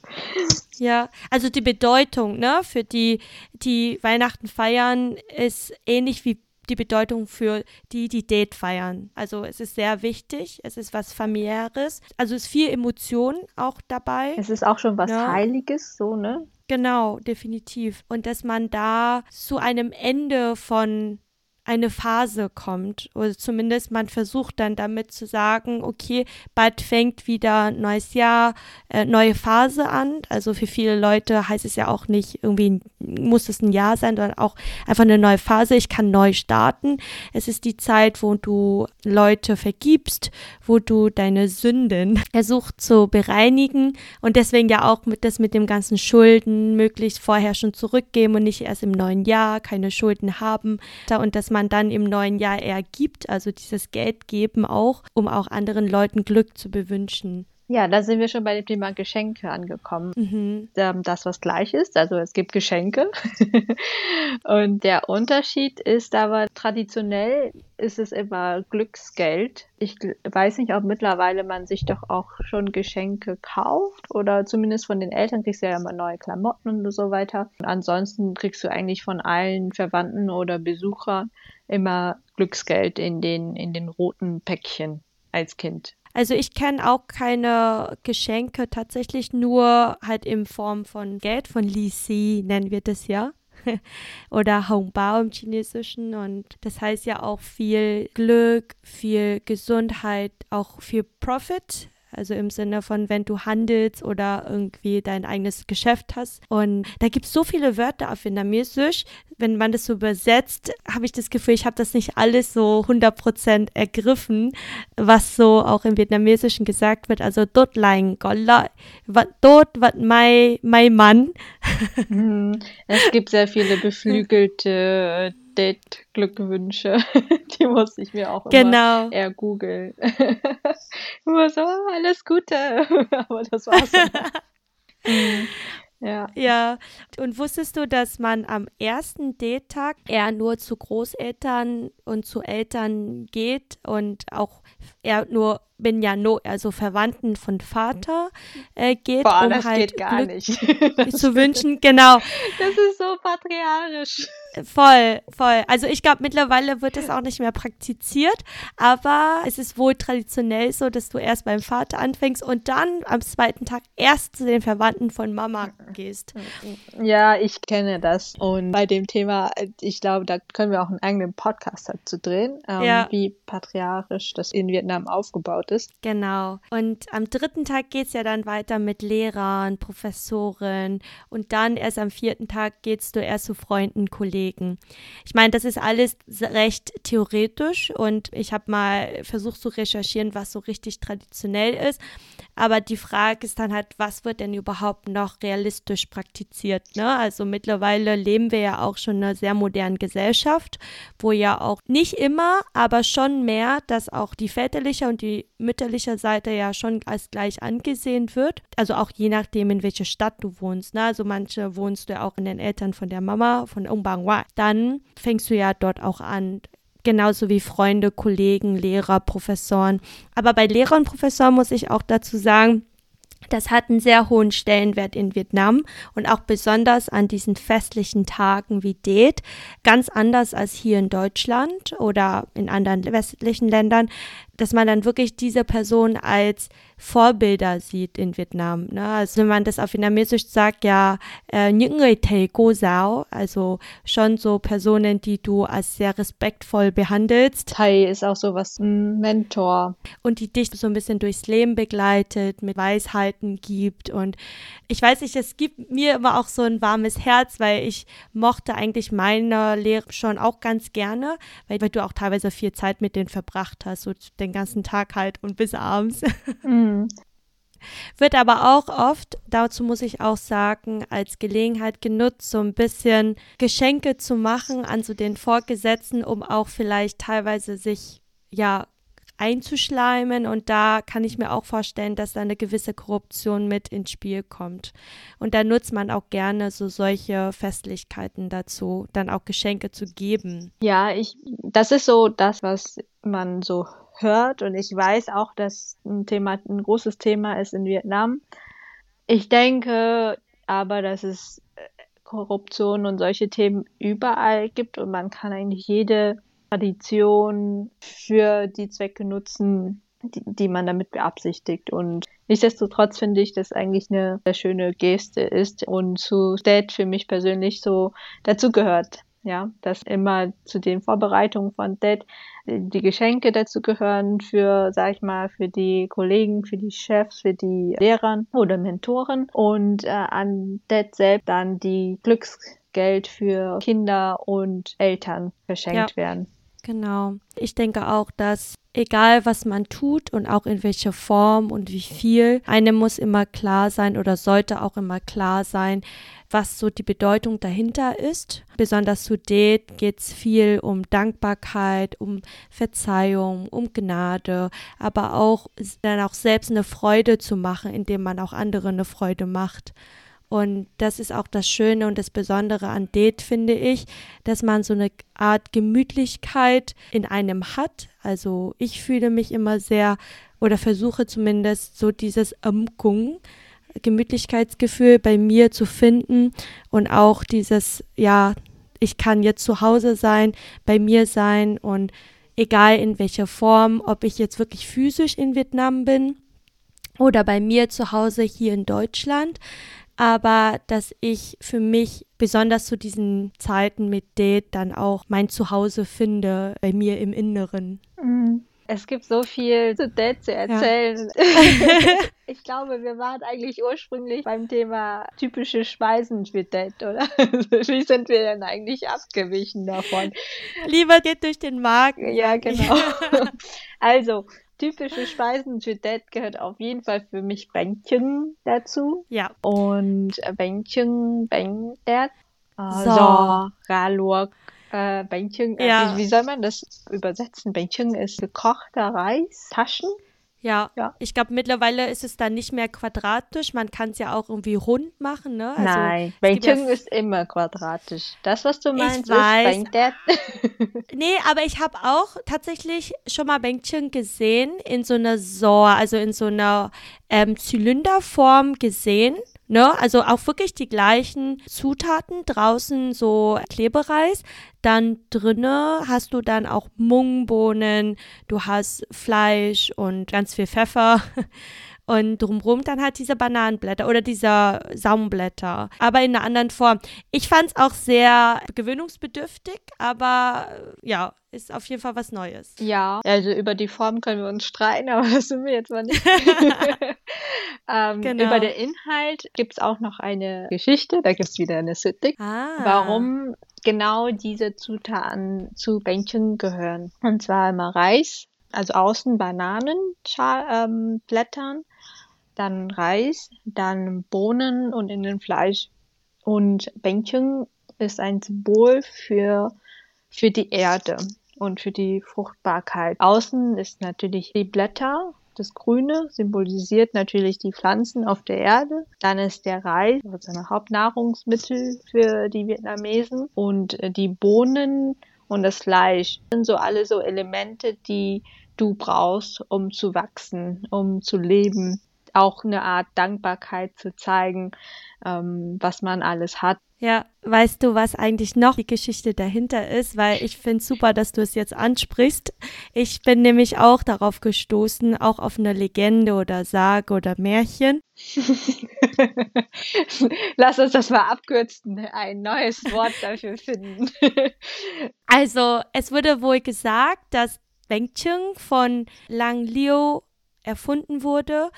Ja, also die Bedeutung, ne, für die, die Weihnachten feiern, ist ähnlich wie die Bedeutung für die, die Date feiern. Also es ist sehr wichtig, es ist was familiäres, also es ist viel Emotion auch dabei. Es ist auch schon was ja. Heiliges, so, ne? Genau, definitiv. Und dass man da zu einem Ende von eine Phase kommt. Oder zumindest man versucht dann damit zu sagen, okay, bald fängt wieder neues Jahr, äh, neue Phase an. Also für viele Leute heißt es ja auch nicht, irgendwie muss es ein Jahr sein, sondern auch einfach eine neue Phase. Ich kann neu starten. Es ist die Zeit, wo du Leute vergibst, wo du deine Sünden versuchst zu bereinigen und deswegen ja auch mit das mit dem ganzen Schulden möglichst vorher schon zurückgeben und nicht erst im neuen Jahr keine Schulden haben. Und dass man man dann im neuen Jahr eher gibt, also dieses Geld geben auch, um auch anderen Leuten Glück zu bewünschen. Ja, da sind wir schon bei dem Thema Geschenke angekommen. Mhm. Ähm, das, was gleich ist, also es gibt Geschenke. und der Unterschied ist aber, traditionell ist es immer Glücksgeld. Ich weiß nicht, ob mittlerweile man sich doch auch schon Geschenke kauft oder zumindest von den Eltern kriegst du ja immer neue Klamotten und so weiter. Und ansonsten kriegst du eigentlich von allen Verwandten oder Besuchern immer Glücksgeld in den, in den roten Päckchen als Kind. Also ich kenne auch keine Geschenke, tatsächlich nur halt in Form von Geld, von Li Si nennen wir das ja. Oder Hongbao im Chinesischen. Und das heißt ja auch viel Glück, viel Gesundheit, auch viel Profit. Also im Sinne von, wenn du handelst oder irgendwie dein eigenes Geschäft hast. Und da gibt es so viele Wörter auf Vietnamesisch. Wenn man das so übersetzt, habe ich das Gefühl, ich habe das nicht alles so 100% ergriffen, was so auch im Vietnamesischen gesagt wird. Also dort lang, dort wat mai, mai Mann. Mhm. Es gibt sehr viele beflügelte Date-Glückwünsche. Die muss ich mir auch genau. immer eher googeln. immer so, alles Gute. Aber das war's. Ja. Ja. Und wusstest du, dass man am ersten Date-Tag eher nur zu Großeltern und zu Eltern geht und auch eher nur bin ja no, also Verwandten von Vater äh, geht, Boah, um halt Glück nicht. zu wünschen. Genau. Das ist so patriarchisch. Voll, voll. Also ich glaube, mittlerweile wird es auch nicht mehr praktiziert, aber es ist wohl traditionell so, dass du erst beim Vater anfängst und dann am zweiten Tag erst zu den Verwandten von Mama gehst. Ja, ich kenne das. Und bei dem Thema, ich glaube, da können wir auch einen eigenen Podcast dazu drehen, ähm, ja. wie patriarchisch das in Vietnam aufgebaut ist. Genau. Und am dritten Tag geht es ja dann weiter mit Lehrern, Professoren und dann erst am vierten Tag gehst du erst zu Freunden, Kollegen legen. Ich meine, das ist alles recht theoretisch und ich habe mal versucht zu recherchieren, was so richtig traditionell ist. Aber die Frage ist dann halt, was wird denn überhaupt noch realistisch praktiziert? Ne? Also mittlerweile leben wir ja auch schon in einer sehr modernen Gesellschaft, wo ja auch nicht immer, aber schon mehr, dass auch die väterliche und die mütterliche Seite ja schon als gleich angesehen wird. Also auch je nachdem, in welcher Stadt du wohnst. Ne? Also manche wohnst du ja auch in den Eltern von der Mama, von Umbangwa. Dann fängst du ja dort auch an, genauso wie Freunde, Kollegen, Lehrer, Professoren. Aber bei Lehrern und Professoren muss ich auch dazu sagen, das hat einen sehr hohen Stellenwert in Vietnam und auch besonders an diesen festlichen Tagen wie Det, ganz anders als hier in Deutschland oder in anderen westlichen Ländern, dass man dann wirklich diese Person als Vorbilder sieht in Vietnam. Ne? Also wenn man das auf Vietnamesisch sagt, ja, äh, những người thầy cô giáo, also schon so Personen, die du als sehr respektvoll behandelst. Thầy ist auch so was, ein Mentor. Und die dich so ein bisschen durchs Leben begleitet, mit Weisheiten gibt. Und ich weiß nicht, es gibt mir immer auch so ein warmes Herz, weil ich mochte eigentlich meine Lehre schon auch ganz gerne, weil, weil du auch teilweise viel Zeit mit denen verbracht hast, so den ganzen Tag halt und bis abends. Mhm. Wird aber auch oft, dazu muss ich auch sagen, als Gelegenheit genutzt, so ein bisschen Geschenke zu machen an so den Vorgesetzten, um auch vielleicht teilweise sich ja einzuschleimen. Und da kann ich mir auch vorstellen, dass da eine gewisse Korruption mit ins Spiel kommt. Und da nutzt man auch gerne so solche Festlichkeiten dazu, dann auch Geschenke zu geben. Ja, ich, das ist so das, was man so hört. Und ich weiß auch, dass ein Thema, ein großes Thema ist in Vietnam. Ich denke aber, dass es äh, Korruption und solche Themen überall gibt und man kann eigentlich jede Tradition für die Zwecke nutzen, die, die man damit beabsichtigt. Und nichtsdestotrotz finde ich, dass eigentlich eine sehr schöne Geste ist und zu Date für mich persönlich so dazugehört. Ja, dass immer zu den Vorbereitungen von Date die Geschenke dazu gehören für, sag ich mal, für die Kollegen, für die Chefs, für die Lehrer oder Mentoren und äh, an Date selbst dann die Glücksgeld für Kinder und Eltern verschenkt ja. werden. Genau. Ich denke auch, dass egal was man tut und auch in welcher Form und wie viel, einem muss immer klar sein oder sollte auch immer klar sein, was so die Bedeutung dahinter ist. Besonders zu Date geht es viel um Dankbarkeit, um Verzeihung, um Gnade, aber auch dann auch selbst eine Freude zu machen, indem man auch andere eine Freude macht. Und das ist auch das Schöne und das Besondere an Date, finde ich, dass man so eine Art Gemütlichkeit in einem hat. Also ich fühle mich immer sehr oder versuche zumindest so dieses Umgung, Gemütlichkeitsgefühl bei mir zu finden und auch dieses, ja, ich kann jetzt zu Hause sein, bei mir sein und egal in welcher Form, ob ich jetzt wirklich physisch in Vietnam bin oder bei mir zu Hause hier in Deutschland, aber dass ich für mich besonders zu diesen Zeiten mit Date dann auch mein Zuhause finde, bei mir im Inneren. Mhm. Es gibt so viel zu Date zu erzählen. Ja. ich glaube, wir waren eigentlich ursprünglich beim Thema typische Speisen für Date, oder? Wie sind wir denn eigentlich abgewichen davon? Lieber geht durch den Magen. Ja, genau. also, typische Speisen für Date gehört auf jeden Fall für mich Bänkchen dazu. Ja. Und Bänkchen, Bánh tét, uh, so. Gà luộc, äh, Bänkchen, ja. wie, wie, soll man das übersetzen? Bänkchen ist gekochter Reis, Taschen. Ja, ja. ich glaube, mittlerweile ist es dann nicht mehr quadratisch. Man kann es ja auch irgendwie rund machen, ne? Also, Nein, Bänkchen ja ist immer quadratisch. Das, was du meinst, ich weiß. ist Bänkchen. nee, aber ich habe auch tatsächlich schon mal Bänkchen gesehen in so einer Sor, also in so einer ähm, Zylinderform gesehen. Ne? Also auch wirklich die gleichen Zutaten. Draußen so Klebereis. Dann drinne hast du dann auch Mungbohnen, du hast Fleisch und ganz viel Pfeffer. Und drumherum dann halt diese Bananenblätter oder diese Saumblätter, aber in einer anderen Form. Ich fand es auch sehr gewöhnungsbedürftig, aber ja, ist auf jeden Fall was Neues. Ja, also über die Form können wir uns streiten, aber das sind wir jetzt mal nicht. ähm, genau. Über den Inhalt gibt es auch noch eine Geschichte, da gibt es wieder eine Sittik, ah. warum genau diese Zutaten zu Bänkchen gehören. Und zwar immer Reis, also außen Bananenblättern, ähm, dann Reis, dann Bohnen und in den Fleisch. Und Bänkchen ist ein Symbol für, für die Erde und für die Fruchtbarkeit. Außen ist natürlich die Blätter, das Grüne symbolisiert natürlich die Pflanzen auf der Erde. Dann ist der Reis, also ein Hauptnahrungsmittel für die Vietnamesen. Und äh, die Bohnen und das Fleisch sind so alle so Elemente, die du brauchst, um zu wachsen, um zu leben. Auch eine Art Dankbarkeit zu zeigen, ähm, was man alles hat. Ja, weißt du, was eigentlich noch die Geschichte dahinter ist? Weil ich finde super, dass du es jetzt ansprichst. Ich bin nämlich auch darauf gestoßen, auch auf eine Legende oder Sage oder Märchen. Lass uns das mal abkürzen, ein neues Wort dafür finden. also, es wurde wohl gesagt, dass Bengcheng von Lang Liu erfunden wurde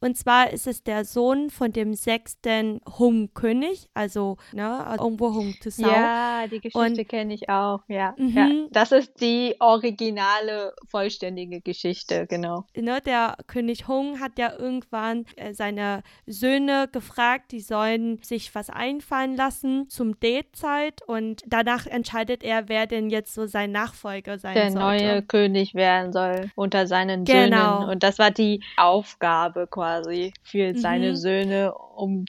und zwar ist es der Sohn von dem sechsten Hung-König, also ne, Ongbo Hung Tsao. Ja, die Geschichte kenne ich auch, ja, mhm. ja. Das ist die originale, vollständige Geschichte, genau. Ne, der König Hung hat ja irgendwann äh, seine Söhne gefragt, die sollen sich was einfallen lassen zum Date-Zeit und danach entscheidet er, wer denn jetzt so sein Nachfolger sein der sollte. Der neue König werden soll unter seinen genau. Söhnen. Und das war die Aufgabe quasi quasi für mhm. seine Söhne, um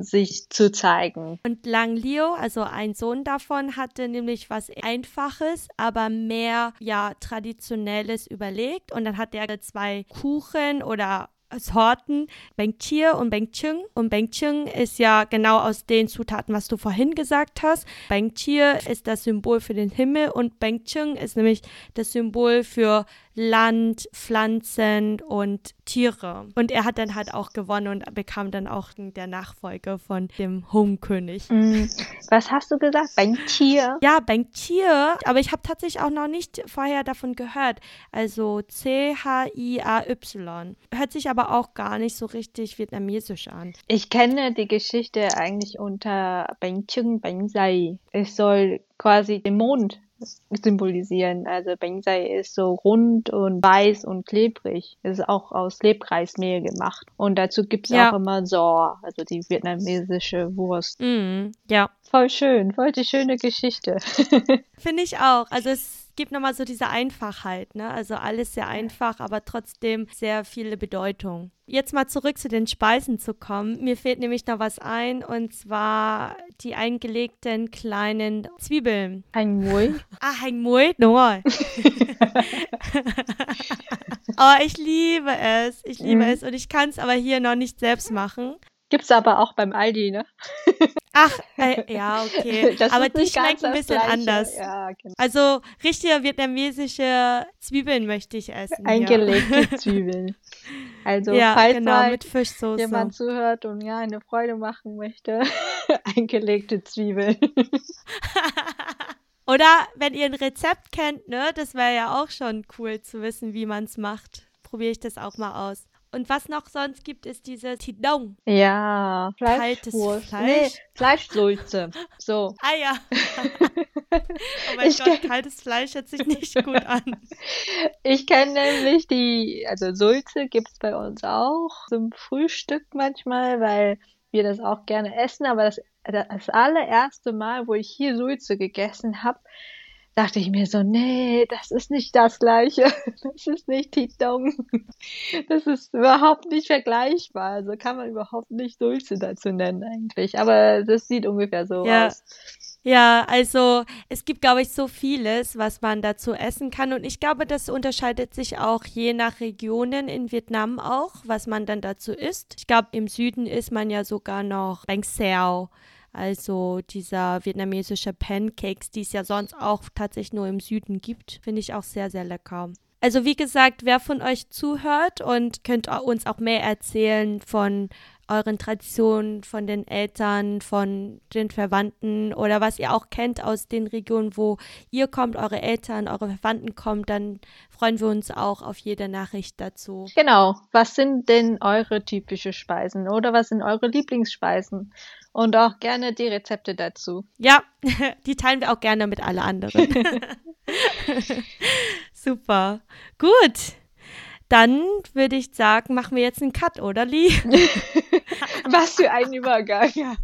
sich zu zeigen. Und Lang Liu, also ein Sohn davon, hatte nämlich was Einfaches, aber mehr ja traditionelles überlegt. Und dann hat er zwei Kuchen oder Sorten, Beng Chia und Beng Chung. Und Beng Chung ist ja genau aus den Zutaten, was du vorhin gesagt hast. Beng Chia ist das Symbol für den Himmel und Beng Chung ist nämlich das Symbol für Land, Pflanzen und Tiere. Und er hat dann halt auch gewonnen und bekam dann auch der Nachfolger von dem Home-König. Mm, was hast du gesagt? Chia? Ja, Chia. Aber ich habe tatsächlich auch noch nicht vorher davon gehört. Also C-H-I-A-Y. Hört sich aber auch gar nicht so richtig vietnamesisch an. Ich kenne die Geschichte eigentlich unter Beng Chung Beng Sai. Es soll quasi den Mond symbolisieren. Also Bensai ist so rund und weiß und klebrig. ist auch aus Lebreismehl gemacht. Und dazu gibt es ja. auch immer So, also die vietnamesische Wurst. Mm, ja. Voll schön, voll die schöne Geschichte. Finde ich auch. Also es gibt nochmal so diese Einfachheit, ne? Also alles sehr einfach, aber trotzdem sehr viele Bedeutung. Jetzt mal zurück zu den Speisen zu kommen. Mir fehlt nämlich noch was ein und zwar die eingelegten kleinen Zwiebeln. Hành muối. Ah, muối, đúng rồi. oh, ich liebe es. Ich liebe mhm. es und ich kann es aber hier noch nicht selbst machen. Gibt's aber auch beim Aldi, ne? Ach, äh, ja, okay. Das aber die schmecken ein bisschen Gleiche. anders. Ja, genau. Also richtige vietnamesische Zwiebeln möchte ich essen. Eingelegte ja. Zwiebeln. Also ja, falls genau, mal mit Fischsoße. jemand zuhört und ja eine Freude machen möchte, eingelegte Zwiebeln. Oder wenn ihr ein Rezept kennt, ne, das wäre ja auch schon cool zu wissen, wie man es macht. Probiere ich das auch mal aus. Und was noch sonst gibt, ist diese Tidong. Ja, Fleischwurst. Fleisch. Nee, Fleischsulze. So. ah ja. oh mein ich Gott, kaltes Fleisch hört sich nicht gut an. Ich kenne nämlich die, also Sulze gibt es bei uns auch zum Frühstück manchmal, weil wir das auch gerne essen. Aber das, das allererste Mal, wo ich hier Sulze gegessen habe, dachte ich mir so, nee, das ist nicht das Gleiche. Das ist nicht Tidong. Das ist überhaupt nicht vergleichbar. Also kann man überhaupt nicht Dulce dazu nennen eigentlich. Aber das sieht ungefähr so ja. aus. Ja, also es gibt, glaube ich, so vieles, was man dazu essen kann. Und ich glaube, das unterscheidet sich auch je nach Regionen in Vietnam auch, was man dann dazu isst. Ich glaube, im Süden isst man ja sogar noch Bang Sao also dieser vietnamesische Pancakes, die es ja sonst auch tatsächlich nur im Süden gibt, finde ich auch sehr, sehr lecker. Also wie gesagt, wer von euch zuhört und könnt uns auch mehr erzählen von euren Traditionen, von den Eltern, von den Verwandten oder was ihr auch kennt aus den Regionen, wo ihr kommt, eure Eltern, eure Verwandten kommt, dann freuen wir uns auch auf jede Nachricht dazu. Genau. Was sind denn eure typischen Speisen oder was sind eure Lieblingsspeisen? Und auch gerne die Rezepte dazu. Ja, die teilen wir auch gerne mit allen anderen. Super. Gut. Dann würde ich sagen, machen wir jetzt einen Cut, oder Lee? Was für ein Übergang. Ja.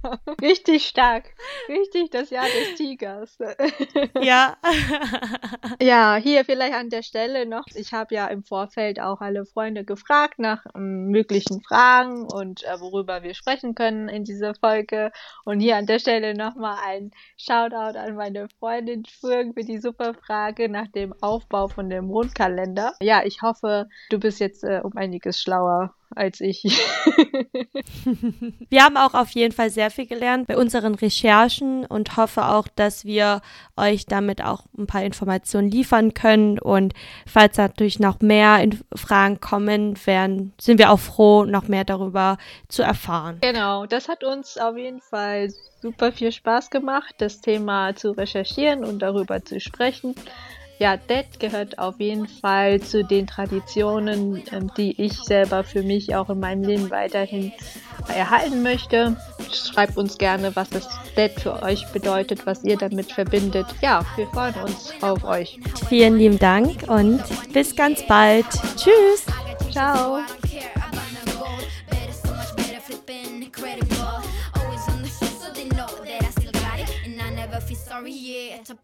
Richtig stark. Richtig das Jahr des Tigers. Ja. ja, hier vielleicht an der Stelle noch. Ich habe ja im Vorfeld auch alle Freunde gefragt nach ähm, möglichen Fragen und äh, worüber wir sprechen können in dieser Folge. Und hier an der Stelle nochmal ein Shoutout an meine Freundin Schwürgen für die super Frage nach dem Aufbau von dem Mondkalender. Ja, ich hoffe, du bist jetzt äh, um einiges schlauer als ich. wir haben auch auf jeden Fall sehr viel gelernt bei unseren Recherchen und hoffe auch, dass wir euch damit auch ein paar Informationen liefern können. Und falls natürlich noch mehr Fragen kommen, werden, sind wir auch froh, noch mehr darüber zu erfahren. Genau, das hat uns auf jeden Fall super viel Spaß gemacht, das Thema zu recherchieren und darüber zu sprechen ja, Det gehört auf jeden Fall zu den Traditionen, ähm, die ich selber für mich auch in meinem Leben weiterhin erhalten möchte. Schreibt uns gerne, was das Det für euch bedeutet, was ihr damit verbindet. Ja, wir freuen uns auf euch. Vielen lieben Dank und bis ganz bald. Tschüss. Ciao. sorry, yeah.